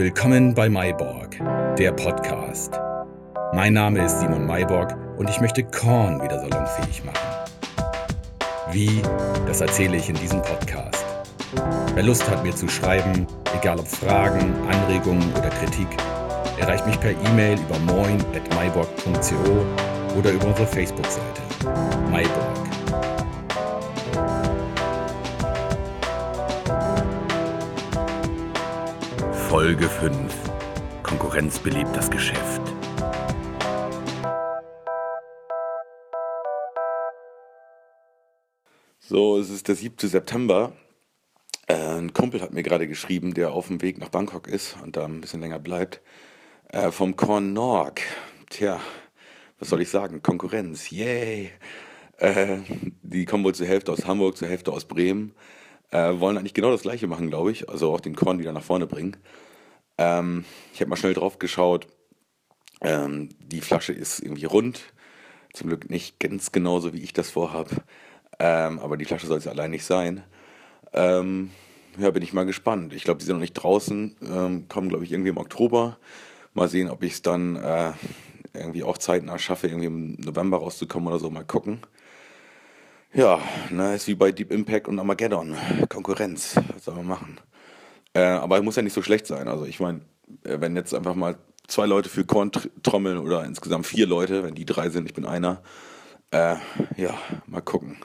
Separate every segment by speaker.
Speaker 1: Willkommen bei Mayborg, der Podcast. Mein Name ist Simon Mayborg und ich möchte Korn wieder salonfähig machen. Wie, das erzähle ich in diesem Podcast. Wer Lust hat, mir zu schreiben, egal ob Fragen, Anregungen oder Kritik, erreicht mich per E-Mail über moin.myborg.co oder über unsere Facebook-Seite. Mayborg. Folge 5. Konkurrenz belebt das Geschäft.
Speaker 2: So, es ist der 7. September. Äh, ein Kumpel hat mir gerade geschrieben, der auf dem Weg nach Bangkok ist und da ein bisschen länger bleibt. Äh, vom Korn Norg. Tja, was soll ich sagen? Konkurrenz. Yay! Äh, die kommen wohl zur Hälfte aus Hamburg, zur Hälfte aus Bremen. Äh, wollen eigentlich genau das gleiche machen, glaube ich. Also auch den Korn wieder nach vorne bringen. Ähm, ich habe mal schnell drauf geschaut. Ähm, die Flasche ist irgendwie rund. Zum Glück nicht ganz genauso, wie ich das vorhabe. Ähm, aber die Flasche soll es allein nicht sein. Ähm, ja, bin ich mal gespannt. Ich glaube, die sind noch nicht draußen. Ähm, kommen, glaube ich, irgendwie im Oktober. Mal sehen, ob ich es dann äh, irgendwie auch zeitnah schaffe, irgendwie im November rauszukommen oder so. Mal gucken. Ja, ne, ist wie bei Deep Impact und Armageddon. Konkurrenz. Was soll man machen? Äh, aber muss ja nicht so schlecht sein. Also ich meine, äh, wenn jetzt einfach mal zwei Leute für Korn trommeln oder insgesamt vier Leute, wenn die drei sind, ich bin einer. Äh, ja, mal gucken.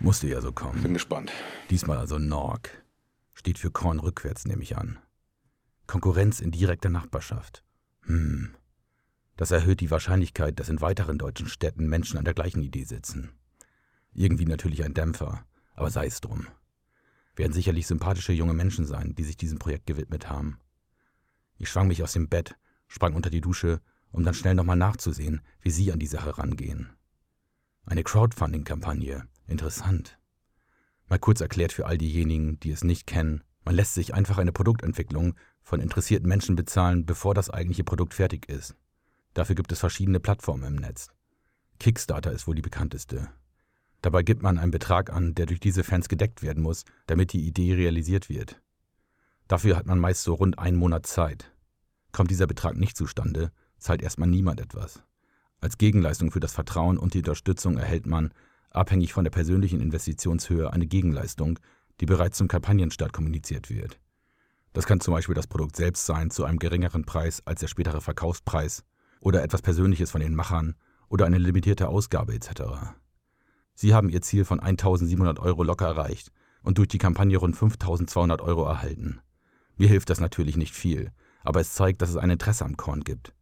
Speaker 1: Musste ja so kommen.
Speaker 2: Bin gespannt.
Speaker 1: Diesmal also Norg. Steht für Korn rückwärts, nehme ich an. Konkurrenz in direkter Nachbarschaft. Hm. Das erhöht die Wahrscheinlichkeit, dass in weiteren deutschen Städten Menschen an der gleichen Idee sitzen. Irgendwie natürlich ein Dämpfer, aber sei es drum. Werden sicherlich sympathische junge Menschen sein, die sich diesem Projekt gewidmet haben. Ich schwang mich aus dem Bett, sprang unter die Dusche, um dann schnell nochmal nachzusehen, wie Sie an die Sache rangehen. Eine Crowdfunding-Kampagne. Interessant. Mal kurz erklärt für all diejenigen, die es nicht kennen, man lässt sich einfach eine Produktentwicklung von interessierten Menschen bezahlen, bevor das eigentliche Produkt fertig ist. Dafür gibt es verschiedene Plattformen im Netz. Kickstarter ist wohl die bekannteste. Dabei gibt man einen Betrag an, der durch diese Fans gedeckt werden muss, damit die Idee realisiert wird. Dafür hat man meist so rund einen Monat Zeit. Kommt dieser Betrag nicht zustande, zahlt erstmal niemand etwas. Als Gegenleistung für das Vertrauen und die Unterstützung erhält man, abhängig von der persönlichen Investitionshöhe, eine Gegenleistung, die bereits zum Kampagnenstart kommuniziert wird. Das kann zum Beispiel das Produkt selbst sein zu einem geringeren Preis als der spätere Verkaufspreis oder etwas Persönliches von den Machern oder eine limitierte Ausgabe etc. Sie haben Ihr Ziel von 1700 Euro locker erreicht und durch die Kampagne rund 5200 Euro erhalten. Mir hilft das natürlich nicht viel, aber es zeigt, dass es ein Interesse am Korn gibt.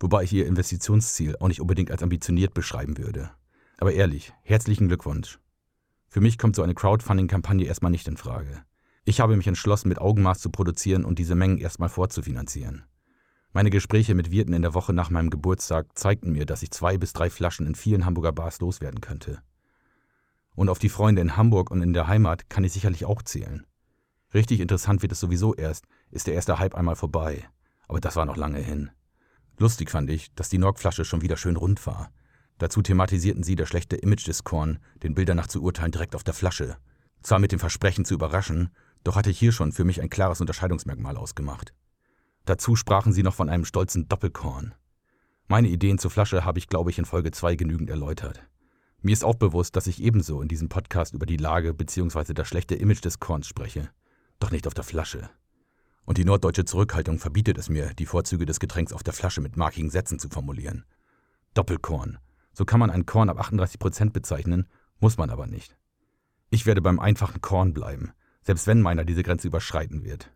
Speaker 1: Wobei ich Ihr Investitionsziel auch nicht unbedingt als ambitioniert beschreiben würde. Aber ehrlich, herzlichen Glückwunsch. Für mich kommt so eine Crowdfunding-Kampagne erstmal nicht in Frage. Ich habe mich entschlossen, mit Augenmaß zu produzieren und diese Mengen erstmal vorzufinanzieren. Meine Gespräche mit Wirten in der Woche nach meinem Geburtstag zeigten mir, dass ich zwei bis drei Flaschen in vielen Hamburger Bars loswerden könnte. Und auf die Freunde in Hamburg und in der Heimat kann ich sicherlich auch zählen. Richtig interessant wird es sowieso erst, ist der erste Hype einmal vorbei. Aber das war noch lange hin. Lustig fand ich, dass die Norgflasche schon wieder schön rund war. Dazu thematisierten sie das schlechte Image des Korn, den Bildern nach zu urteilen, direkt auf der Flasche. Zwar mit dem Versprechen zu überraschen, doch hatte ich hier schon für mich ein klares Unterscheidungsmerkmal ausgemacht. Dazu sprachen sie noch von einem stolzen Doppelkorn. Meine Ideen zur Flasche habe ich, glaube ich, in Folge 2 genügend erläutert. Mir ist auch bewusst, dass ich ebenso in diesem Podcast über die Lage bzw. das schlechte Image des Korns spreche. Doch nicht auf der Flasche. Und die norddeutsche Zurückhaltung verbietet es mir, die Vorzüge des Getränks auf der Flasche mit markigen Sätzen zu formulieren. Doppelkorn. So kann man ein Korn ab 38% bezeichnen, muss man aber nicht. Ich werde beim einfachen Korn bleiben, selbst wenn meiner diese Grenze überschreiten wird.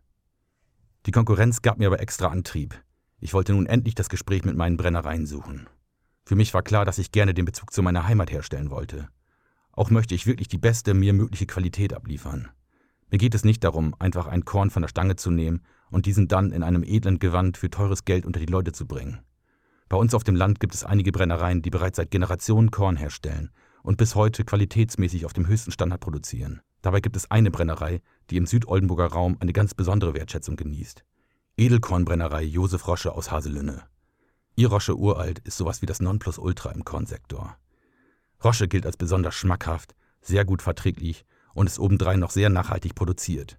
Speaker 1: Die Konkurrenz gab mir aber extra Antrieb. Ich wollte nun endlich das Gespräch mit meinen Brennereien suchen. Für mich war klar, dass ich gerne den Bezug zu meiner Heimat herstellen wollte. Auch möchte ich wirklich die beste mir mögliche Qualität abliefern. Mir geht es nicht darum, einfach ein Korn von der Stange zu nehmen und diesen dann in einem edlen Gewand für teures Geld unter die Leute zu bringen. Bei uns auf dem Land gibt es einige Brennereien, die bereits seit Generationen Korn herstellen und bis heute qualitätsmäßig auf dem höchsten Standard produzieren. Dabei gibt es eine Brennerei, die im Südoldenburger Raum eine ganz besondere Wertschätzung genießt. Edelkornbrennerei Josef Rosche aus Haselünne. Ihr Rosche Uralt ist sowas wie das Nonplusultra im Kornsektor. Rosche gilt als besonders schmackhaft, sehr gut verträglich und ist obendrein noch sehr nachhaltig produziert.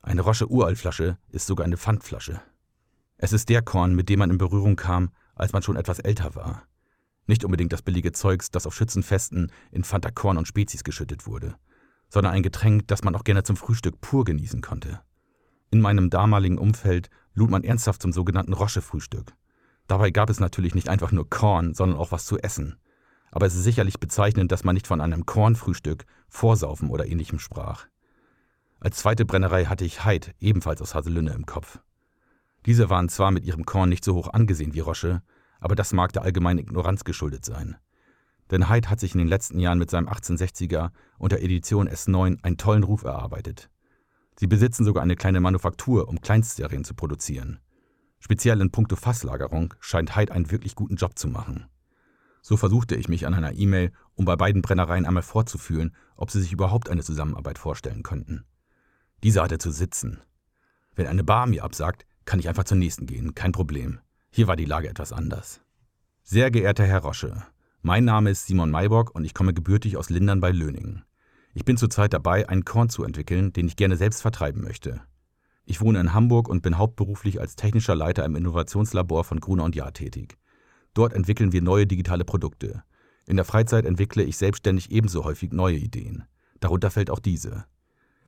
Speaker 1: Eine Rosche Uraltflasche ist sogar eine Pfandflasche. Es ist der Korn, mit dem man in Berührung kam, als man schon etwas älter war. Nicht unbedingt das billige Zeugs, das auf Schützenfesten in Fanta Korn und Spezies geschüttet wurde, sondern ein Getränk, das man auch gerne zum Frühstück pur genießen konnte. In meinem damaligen Umfeld lud man ernsthaft zum sogenannten Rosche-Frühstück. Dabei gab es natürlich nicht einfach nur Korn, sondern auch was zu essen. Aber es ist sicherlich bezeichnend, dass man nicht von einem Kornfrühstück, Vorsaufen oder ähnlichem sprach. Als zweite Brennerei hatte ich Heid, ebenfalls aus Haselünne, im Kopf. Diese waren zwar mit ihrem Korn nicht so hoch angesehen wie Rosche, aber das mag der allgemeinen Ignoranz geschuldet sein. Denn Heid hat sich in den letzten Jahren mit seinem 1860er unter Edition S9 einen tollen Ruf erarbeitet. Sie besitzen sogar eine kleine Manufaktur, um Kleinstserien zu produzieren. Speziell in puncto Fasslagerung scheint Heid einen wirklich guten Job zu machen. So versuchte ich mich an einer E-Mail, um bei beiden Brennereien einmal vorzufühlen, ob sie sich überhaupt eine Zusammenarbeit vorstellen könnten. Diese hatte zu sitzen. Wenn eine Bar mir absagt, kann ich einfach zur nächsten gehen, kein Problem. Hier war die Lage etwas anders. Sehr geehrter Herr Rosche, mein Name ist Simon Maybock und ich komme gebürtig aus Lindern bei Löningen. Ich bin zurzeit dabei, einen Korn zu entwickeln, den ich gerne selbst vertreiben möchte. Ich wohne in Hamburg und bin hauptberuflich als technischer Leiter im Innovationslabor von Gruner und Jahr tätig. Dort entwickeln wir neue digitale Produkte. In der Freizeit entwickle ich selbstständig ebenso häufig neue Ideen. Darunter fällt auch diese.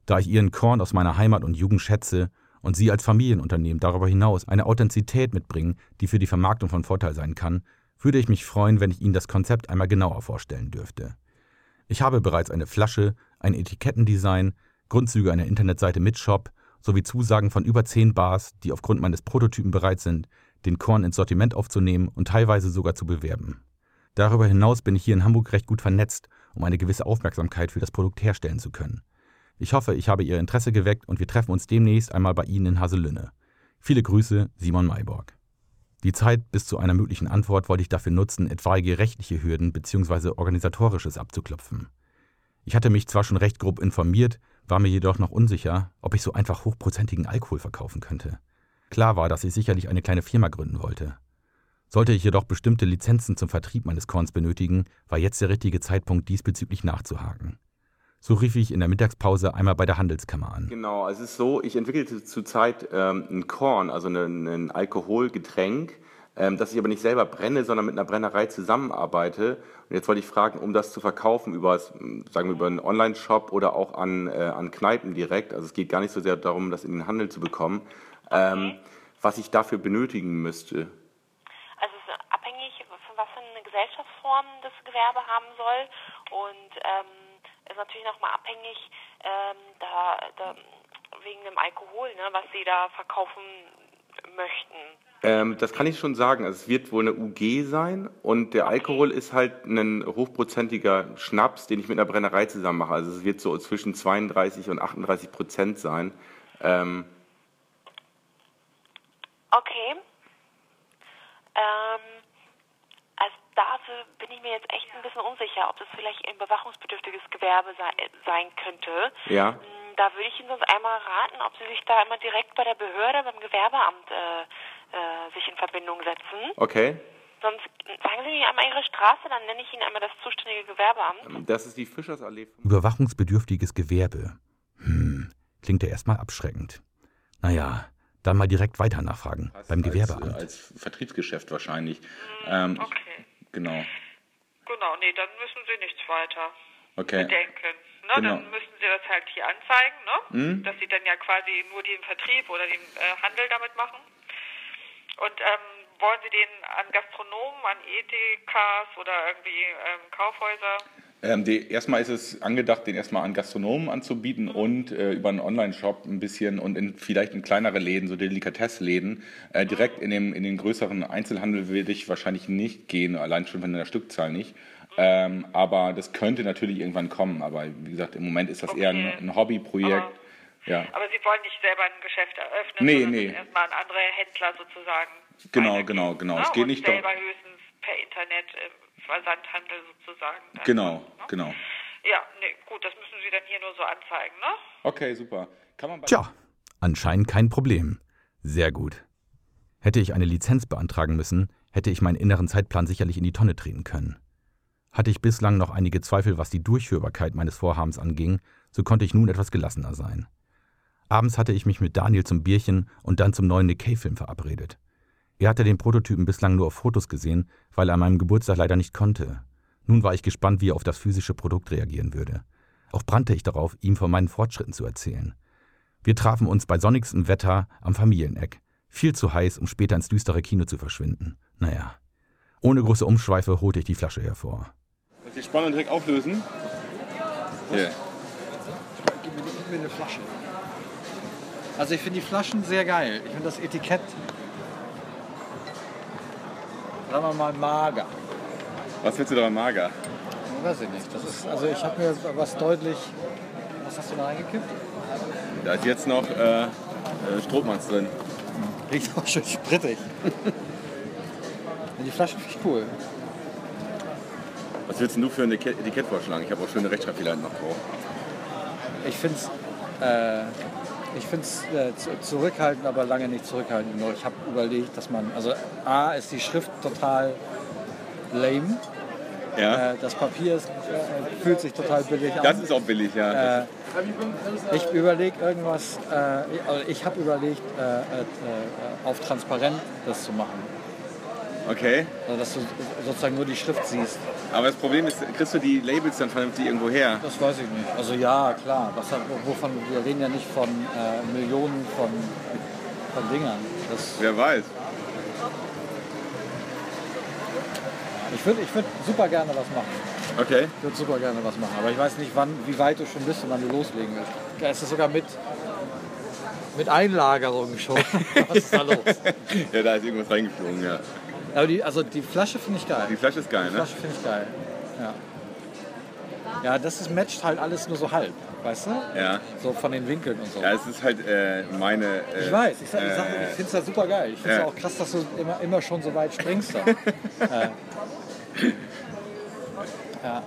Speaker 1: Da ich Ihren Korn aus meiner Heimat und Jugend schätze und Sie als Familienunternehmen darüber hinaus eine Authentizität mitbringen, die für die Vermarktung von Vorteil sein kann, würde ich mich freuen, wenn ich Ihnen das Konzept einmal genauer vorstellen dürfte. Ich habe bereits eine Flasche, ein Etikettendesign, Grundzüge einer Internetseite mit Shop sowie Zusagen von über zehn Bars, die aufgrund meines Prototypen bereit sind, den Korn ins Sortiment aufzunehmen und teilweise sogar zu bewerben. Darüber hinaus bin ich hier in Hamburg recht gut vernetzt, um eine gewisse Aufmerksamkeit für das Produkt herstellen zu können. Ich hoffe, ich habe Ihr Interesse geweckt und wir treffen uns demnächst einmal bei Ihnen in Haselünne. Viele Grüße, Simon Mayborg. Die Zeit bis zu einer möglichen Antwort wollte ich dafür nutzen, etwaige rechtliche Hürden bzw. organisatorisches abzuklopfen. Ich hatte mich zwar schon recht grob informiert, war mir jedoch noch unsicher, ob ich so einfach hochprozentigen Alkohol verkaufen könnte. Klar war, dass ich sicherlich eine kleine Firma gründen wollte. Sollte ich jedoch bestimmte Lizenzen zum Vertrieb meines Korns benötigen, war jetzt der richtige Zeitpunkt, diesbezüglich nachzuhaken. So rief ich in der Mittagspause einmal bei der Handelskammer an.
Speaker 2: Genau, also es ist so, ich entwickelte zurzeit ähm, ein Korn, also ein, ein Alkoholgetränk, ähm, das ich aber nicht selber brenne, sondern mit einer Brennerei zusammenarbeite. Und jetzt wollte ich fragen, um das zu verkaufen über, sagen wir, über einen Online-Shop oder auch an, äh, an Kneipen direkt, also es geht gar nicht so sehr darum, das in den Handel zu bekommen, ähm, was ich dafür benötigen müsste.
Speaker 3: Also es ist abhängig, von was für eine Gesellschaftsform das Gewerbe haben soll und ähm ist natürlich nochmal abhängig ähm, da, da, wegen dem Alkohol, ne, was sie da verkaufen möchten.
Speaker 2: Ähm, das kann ich schon sagen. Also es wird wohl eine UG sein und der. Alkohol ist halt ein hochprozentiger Schnaps, den ich mit einer Brennerei zusammen mache. Also es wird so zwischen 32 und 38 Prozent sein. Ähm,
Speaker 3: okay. Ähm, dafür bin ich mir jetzt echt ein bisschen unsicher, ob das vielleicht ein bewachungsbedürftiges Gewerbe sei, sein könnte.
Speaker 2: Ja.
Speaker 3: Hm, da würde ich Ihnen sonst einmal raten, ob Sie sich da immer direkt bei der Behörde, beim Gewerbeamt äh, äh, sich in Verbindung setzen.
Speaker 2: Okay.
Speaker 3: Sonst sagen Sie mir einmal Ihre Straße, dann nenne ich Ihnen einmal das zuständige Gewerbeamt.
Speaker 2: Ähm, das ist die Fischersallee.
Speaker 1: Überwachungsbedürftiges Gewerbe. Hm, klingt ja erstmal abschreckend. Naja, dann mal direkt weiter nachfragen
Speaker 2: Was
Speaker 1: beim
Speaker 2: als,
Speaker 1: Gewerbeamt.
Speaker 2: Als Vertriebsgeschäft wahrscheinlich.
Speaker 3: Hm, ähm, okay.
Speaker 2: Genau.
Speaker 3: Genau, nee, dann müssen Sie nichts weiter
Speaker 2: okay.
Speaker 3: bedenken. Ne?
Speaker 2: Genau.
Speaker 3: Dann müssen Sie das halt hier anzeigen, ne?
Speaker 2: Mhm.
Speaker 3: dass Sie dann ja quasi nur den Vertrieb oder den äh, Handel damit machen. Und ähm, wollen Sie den an Gastronomen, an ETKs oder irgendwie ähm, Kaufhäuser?
Speaker 2: Ähm, die, erstmal ist es angedacht, den erstmal an Gastronomen anzubieten mhm. und äh, über einen Online-Shop ein bisschen und in, vielleicht in kleinere Läden, so Delikatessläden. Äh, direkt mhm. in, dem, in den größeren Einzelhandel will ich wahrscheinlich nicht gehen, allein schon von der Stückzahl nicht. Mhm. Ähm, aber das könnte natürlich irgendwann kommen. Aber wie gesagt, im Moment ist das
Speaker 3: okay.
Speaker 2: eher ein, ein Hobbyprojekt.
Speaker 3: Aber,
Speaker 2: ja.
Speaker 3: aber Sie wollen nicht selber ein Geschäft eröffnen,
Speaker 2: nee,
Speaker 3: sondern
Speaker 2: nee.
Speaker 3: erstmal an andere Händler sozusagen.
Speaker 2: Genau, genau, genau.
Speaker 3: Ne?
Speaker 2: Es geht
Speaker 3: und
Speaker 2: nicht
Speaker 3: selber höchstens per Internet äh, Versandhandel sozusagen.
Speaker 2: Dann, genau, ne? genau.
Speaker 3: Ja, nee, gut, das müssen Sie dann hier nur so anzeigen, ne?
Speaker 2: Okay, super. Kann man
Speaker 1: Tja, anscheinend kein Problem. Sehr gut. Hätte ich eine Lizenz beantragen müssen, hätte ich meinen inneren Zeitplan sicherlich in die Tonne treten können. Hatte ich bislang noch einige Zweifel, was die Durchführbarkeit meines Vorhabens anging, so konnte ich nun etwas gelassener sein. Abends hatte ich mich mit Daniel zum Bierchen und dann zum neuen Nick Cave-Film verabredet. Er hatte den Prototypen bislang nur auf Fotos gesehen, weil er an meinem Geburtstag leider nicht konnte. Nun war ich gespannt, wie er auf das physische Produkt reagieren würde. Auch brannte ich darauf, ihm von meinen Fortschritten zu erzählen. Wir trafen uns bei sonnigstem Wetter am Familieneck. Viel zu heiß, um später ins düstere Kino zu verschwinden. Naja. Ohne große Umschweife holte ich die Flasche hervor.
Speaker 2: Ich die Spannung direkt auflösen? Hier.
Speaker 4: Gib mir eine Flasche. Also ich finde die Flaschen sehr geil. Ich finde das Etikett, sagen wir mal, mager.
Speaker 2: Was willst du daran mager?
Speaker 4: Weiß ich nicht. Das ist, also ich habe mir was deutlich. Was hast du da reingekippt?
Speaker 2: Da ist jetzt noch äh, äh, Strohmanns drin.
Speaker 4: Riecht auch schön sprittig. die Flasche finde ich cool.
Speaker 2: Was willst denn du für ein Etikett vorschlagen? Ich habe auch schöne Rechtschreibfehler noch drauf.
Speaker 4: Ich finde es äh, ich find's, äh, zurückhaltend, aber lange nicht zurückhaltend genug. Ich habe überlegt, dass man, also A ist die Schrift total lame.
Speaker 2: Ja.
Speaker 4: Äh, das Papier ist, äh, fühlt sich total billig an.
Speaker 2: Das ist auch billig, ja.
Speaker 4: Äh, ich überlege irgendwas, äh, also ich habe überlegt, äh, auf transparent das zu machen.
Speaker 2: Okay.
Speaker 4: Also dass du sozusagen nur die Schrift siehst.
Speaker 2: Aber das Problem ist, kriegst du die Labels dann vernünftig irgendwo her?
Speaker 4: Das weiß ich nicht. Also ja, klar. Was, wovon, wir reden ja nicht von äh, Millionen von, von Dingern. Das,
Speaker 2: Wer weiß.
Speaker 4: Ich würde ich würd super gerne was machen.
Speaker 2: Okay.
Speaker 4: Ich würde super gerne was machen. Aber ich weiß nicht, wann, wie weit du schon bist und wann du loslegen willst. Da ist es sogar mit, mit Einlagerung schon. was ist da los?
Speaker 2: ja, da ist irgendwas reingeflogen, ja.
Speaker 4: Aber die, also die Flasche finde ich geil.
Speaker 2: Die Flasche ist geil,
Speaker 4: die
Speaker 2: ne?
Speaker 4: Flasche finde ich geil. Ja. Ja, das ist, matcht halt alles nur so halb, weißt du?
Speaker 2: Ja.
Speaker 4: So von den Winkeln und so.
Speaker 2: Ja, es ist halt äh, meine. Äh,
Speaker 4: ich weiß, ich, sag, ich,
Speaker 2: äh,
Speaker 4: ich finde es halt super geil. Ich finde es
Speaker 2: ja.
Speaker 4: auch krass, dass du immer, immer schon so weit springst. Da. äh.
Speaker 2: Ja.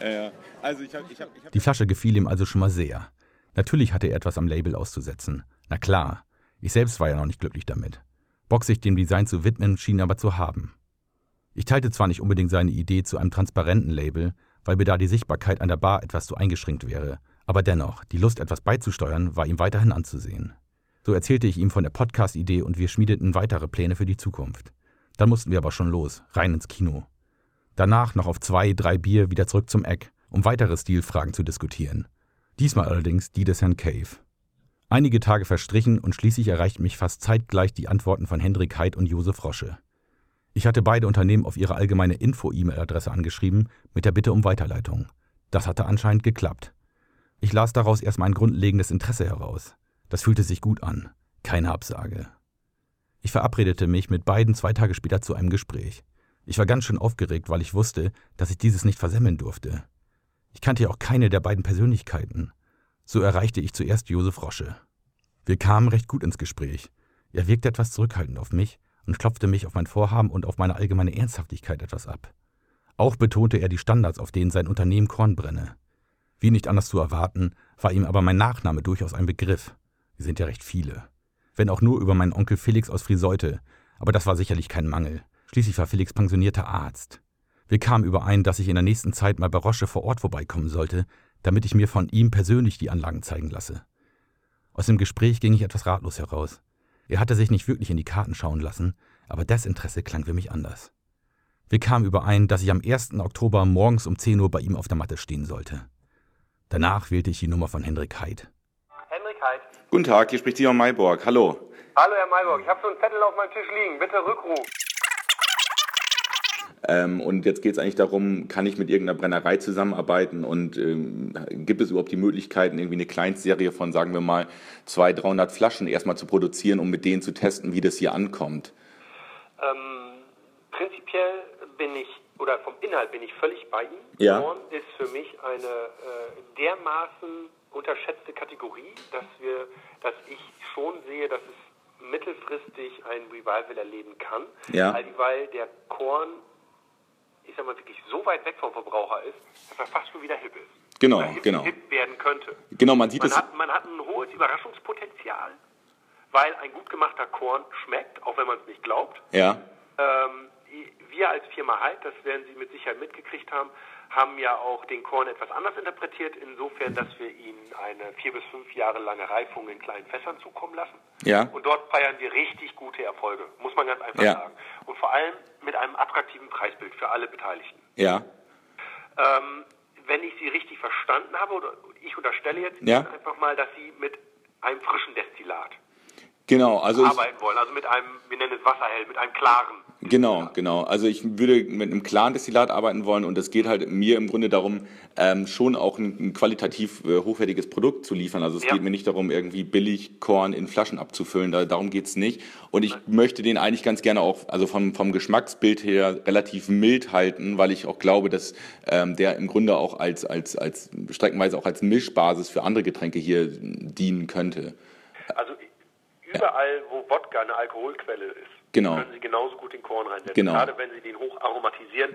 Speaker 2: Ja, ja. Also ich hab, ich hab, ich hab
Speaker 1: Die Flasche gefiel ihm also schon mal sehr. Natürlich hatte er etwas am Label auszusetzen. Na klar, ich selbst war ja noch nicht glücklich damit. Bock sich dem Design zu widmen, schien aber zu haben. Ich teilte zwar nicht unbedingt seine Idee zu einem transparenten Label, weil mir da die Sichtbarkeit an der Bar etwas zu eingeschränkt wäre, aber dennoch, die Lust etwas beizusteuern, war ihm weiterhin anzusehen. So erzählte ich ihm von der Podcast-Idee und wir schmiedeten weitere Pläne für die Zukunft. Dann mussten wir aber schon los, rein ins Kino. Danach noch auf zwei, drei Bier wieder zurück zum Eck, um weitere Stilfragen zu diskutieren. Diesmal allerdings die des Herrn Cave. Einige Tage verstrichen und schließlich erreichten mich fast zeitgleich die Antworten von Hendrik Heid und Josef Rosche. Ich hatte beide Unternehmen auf ihre allgemeine Info-E-Mail-Adresse angeschrieben mit der Bitte um Weiterleitung. Das hatte anscheinend geklappt. Ich las daraus erstmal ein grundlegendes Interesse heraus. Das fühlte sich gut an. Keine Absage. Ich verabredete mich mit beiden zwei Tage später zu einem Gespräch. Ich war ganz schön aufgeregt, weil ich wusste, dass ich dieses nicht versemmeln durfte. Ich kannte ja auch keine der beiden Persönlichkeiten. So erreichte ich zuerst Josef Rosche. Wir kamen recht gut ins Gespräch. Er wirkte etwas zurückhaltend auf mich und klopfte mich auf mein Vorhaben und auf meine allgemeine Ernsthaftigkeit etwas ab. Auch betonte er die Standards, auf denen sein Unternehmen Korn brenne. Wie nicht anders zu erwarten, war ihm aber mein Nachname durchaus ein Begriff. Wir sind ja recht viele. Wenn auch nur über meinen Onkel Felix aus Friseute, aber das war sicherlich kein Mangel. Schließlich war Felix pensionierter Arzt. Wir kamen überein, dass ich in der nächsten Zeit mal bei Rosche vor Ort vorbeikommen sollte, damit ich mir von ihm persönlich die Anlagen zeigen lasse. Aus dem Gespräch ging ich etwas ratlos heraus. Er hatte sich nicht wirklich in die Karten schauen lassen, aber Desinteresse klang für mich anders. Wir kamen überein, dass ich am 1. Oktober morgens um 10 Uhr bei ihm auf der Matte stehen sollte. Danach wählte ich die Nummer von Hendrik Heid.
Speaker 5: Hendrik Heid.
Speaker 2: Guten Tag, hier spricht Simon Mayborg. Hallo.
Speaker 5: Hallo, Herr Mayborg. Ich habe so einen Zettel auf meinem Tisch liegen. Bitte Rückruf.
Speaker 2: Ähm, und jetzt geht es eigentlich darum, kann ich mit irgendeiner Brennerei zusammenarbeiten und ähm, gibt es überhaupt die Möglichkeiten, irgendwie eine Kleinstserie von, sagen wir mal, 200, 300 Flaschen erstmal zu produzieren, um mit denen zu testen, wie das hier ankommt?
Speaker 5: Ähm, prinzipiell bin ich, oder vom Inhalt bin ich völlig bei Ihnen.
Speaker 2: Ja.
Speaker 5: Korn ist für mich eine äh, dermaßen unterschätzte Kategorie, dass, wir, dass ich schon sehe, dass es mittelfristig ein Revival erleben kann,
Speaker 2: Ja.
Speaker 5: weil, weil der Korn ich sag mal, wirklich so weit weg vom Verbraucher ist, dass er fast schon wieder hip ist.
Speaker 2: Genau,
Speaker 5: hip,
Speaker 2: genau.
Speaker 5: hip werden könnte.
Speaker 2: Genau, man sieht
Speaker 5: Man
Speaker 2: es.
Speaker 5: hat, man hat ein hohes Überraschungspotenzial, weil ein gut gemachter Korn schmeckt, auch wenn man es nicht glaubt.
Speaker 2: Ja,
Speaker 5: Ähm, wir als Firma Halt, das werden Sie mit Sicherheit mitgekriegt haben, haben ja auch den Korn etwas anders interpretiert, insofern, dass wir ihnen eine vier bis fünf Jahre lange Reifung in kleinen Fässern zukommen lassen.
Speaker 2: Ja.
Speaker 5: Und dort feiern wir richtig gute Erfolge, muss man ganz einfach
Speaker 2: Ja.
Speaker 5: sagen. Und vor allem mit einem attraktiven Preisbild für alle Beteiligten.
Speaker 2: Ja.
Speaker 5: Ähm, wenn ich Sie richtig verstanden habe, oder ich unterstelle jetzt
Speaker 2: Ja.
Speaker 5: Einfach mal, dass Sie mit einem frischen Destillat
Speaker 2: Genau, also
Speaker 5: arbeiten wollen, also mit einem, wir nennen es Wasserhell, mit einem klaren.
Speaker 2: Genau, genau. Also ich würde mit einem klaren Destillat arbeiten wollen und es geht halt mir im Grunde darum, ähm, schon auch ein, ein qualitativ äh, hochwertiges Produkt zu liefern. Also es
Speaker 5: Ja.
Speaker 2: geht mir nicht darum, irgendwie billig Korn in Flaschen abzufüllen. Da, darum geht's nicht. Und ich möchte den eigentlich ganz gerne auch, also vom, vom Geschmacksbild her relativ mild halten, weil ich auch glaube, dass ähm, der im Grunde auch als, als, als streckenweise auch als Mischbasis für andere Getränke hier dienen könnte.
Speaker 5: Also überall, wo Wodka eine Alkoholquelle ist,
Speaker 2: Genau.
Speaker 5: können Sie genauso gut den Korn reinsetzen.
Speaker 2: Genau.
Speaker 5: Gerade wenn Sie den hoch aromatisieren,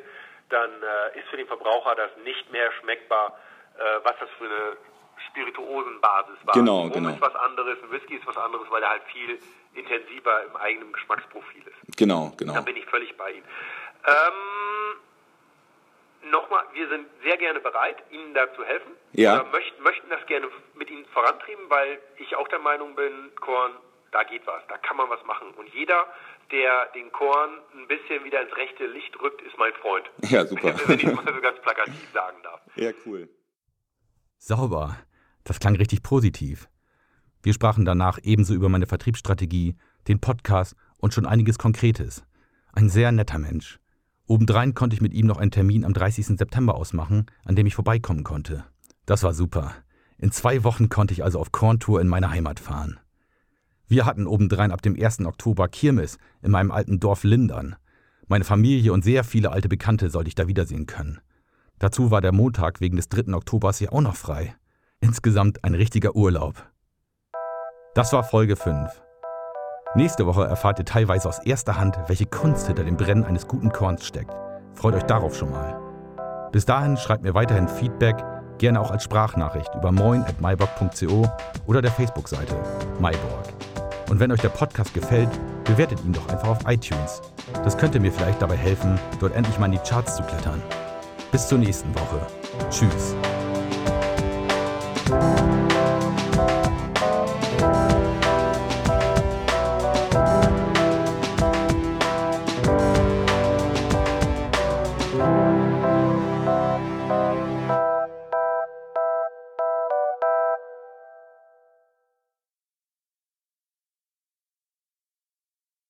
Speaker 5: dann äh, ist für den Verbraucher das nicht mehr schmeckbar, äh, was das für eine Spirituosenbasis war.
Speaker 2: Genau,
Speaker 5: Rum
Speaker 2: genau.
Speaker 5: ist was anderes, ein Whisky ist was anderes, weil er halt viel intensiver im eigenen Geschmacksprofil ist.
Speaker 2: Genau, genau.
Speaker 5: Da bin ich völlig bei Ihnen. Ähm, Nochmal, wir sind sehr gerne bereit, Ihnen da zu helfen.
Speaker 2: Ja.
Speaker 5: Oder möchten, möchten das gerne mit Ihnen vorantrieben, weil ich auch der Meinung bin, Korn, da geht was, da kann man was machen. Und jeder, der den Korn ein bisschen wieder ins rechte Licht rückt, ist mein Freund.
Speaker 2: Ja, super.
Speaker 5: Wenn ich mal so ganz plakativ sagen darf.
Speaker 2: Ja, cool.
Speaker 1: Sauber. Das klang richtig positiv. Wir sprachen danach ebenso über meine Vertriebsstrategie, den Podcast und schon einiges Konkretes. Ein sehr netter Mensch. Obendrein konnte ich mit ihm noch einen Termin am 30. September ausmachen, an dem ich vorbeikommen konnte. Das war super. In zwei Wochen konnte ich also auf Korntour in meine Heimat fahren. Wir hatten obendrein ab dem 1. Oktober Kirmes in meinem alten Dorf Lindern. Meine Familie und sehr viele alte Bekannte sollte ich da wiedersehen können. Dazu war der Montag wegen des 3. Oktobers ja auch noch frei. Insgesamt ein richtiger Urlaub. Das war Folge 5. Nächste Woche erfahrt ihr teilweise aus erster Hand, welche Kunst hinter dem Brennen eines guten Korns steckt. Freut euch darauf schon mal. Bis dahin schreibt mir weiterhin Feedback, gerne auch als Sprachnachricht über moin.myborg.co oder der Facebook-Seite myborg. Und wenn euch der Podcast gefällt, bewertet ihn doch einfach auf iTunes. Das könnte mir vielleicht dabei helfen, dort endlich mal in die Charts zu klettern. Bis zur nächsten Woche. Tschüss.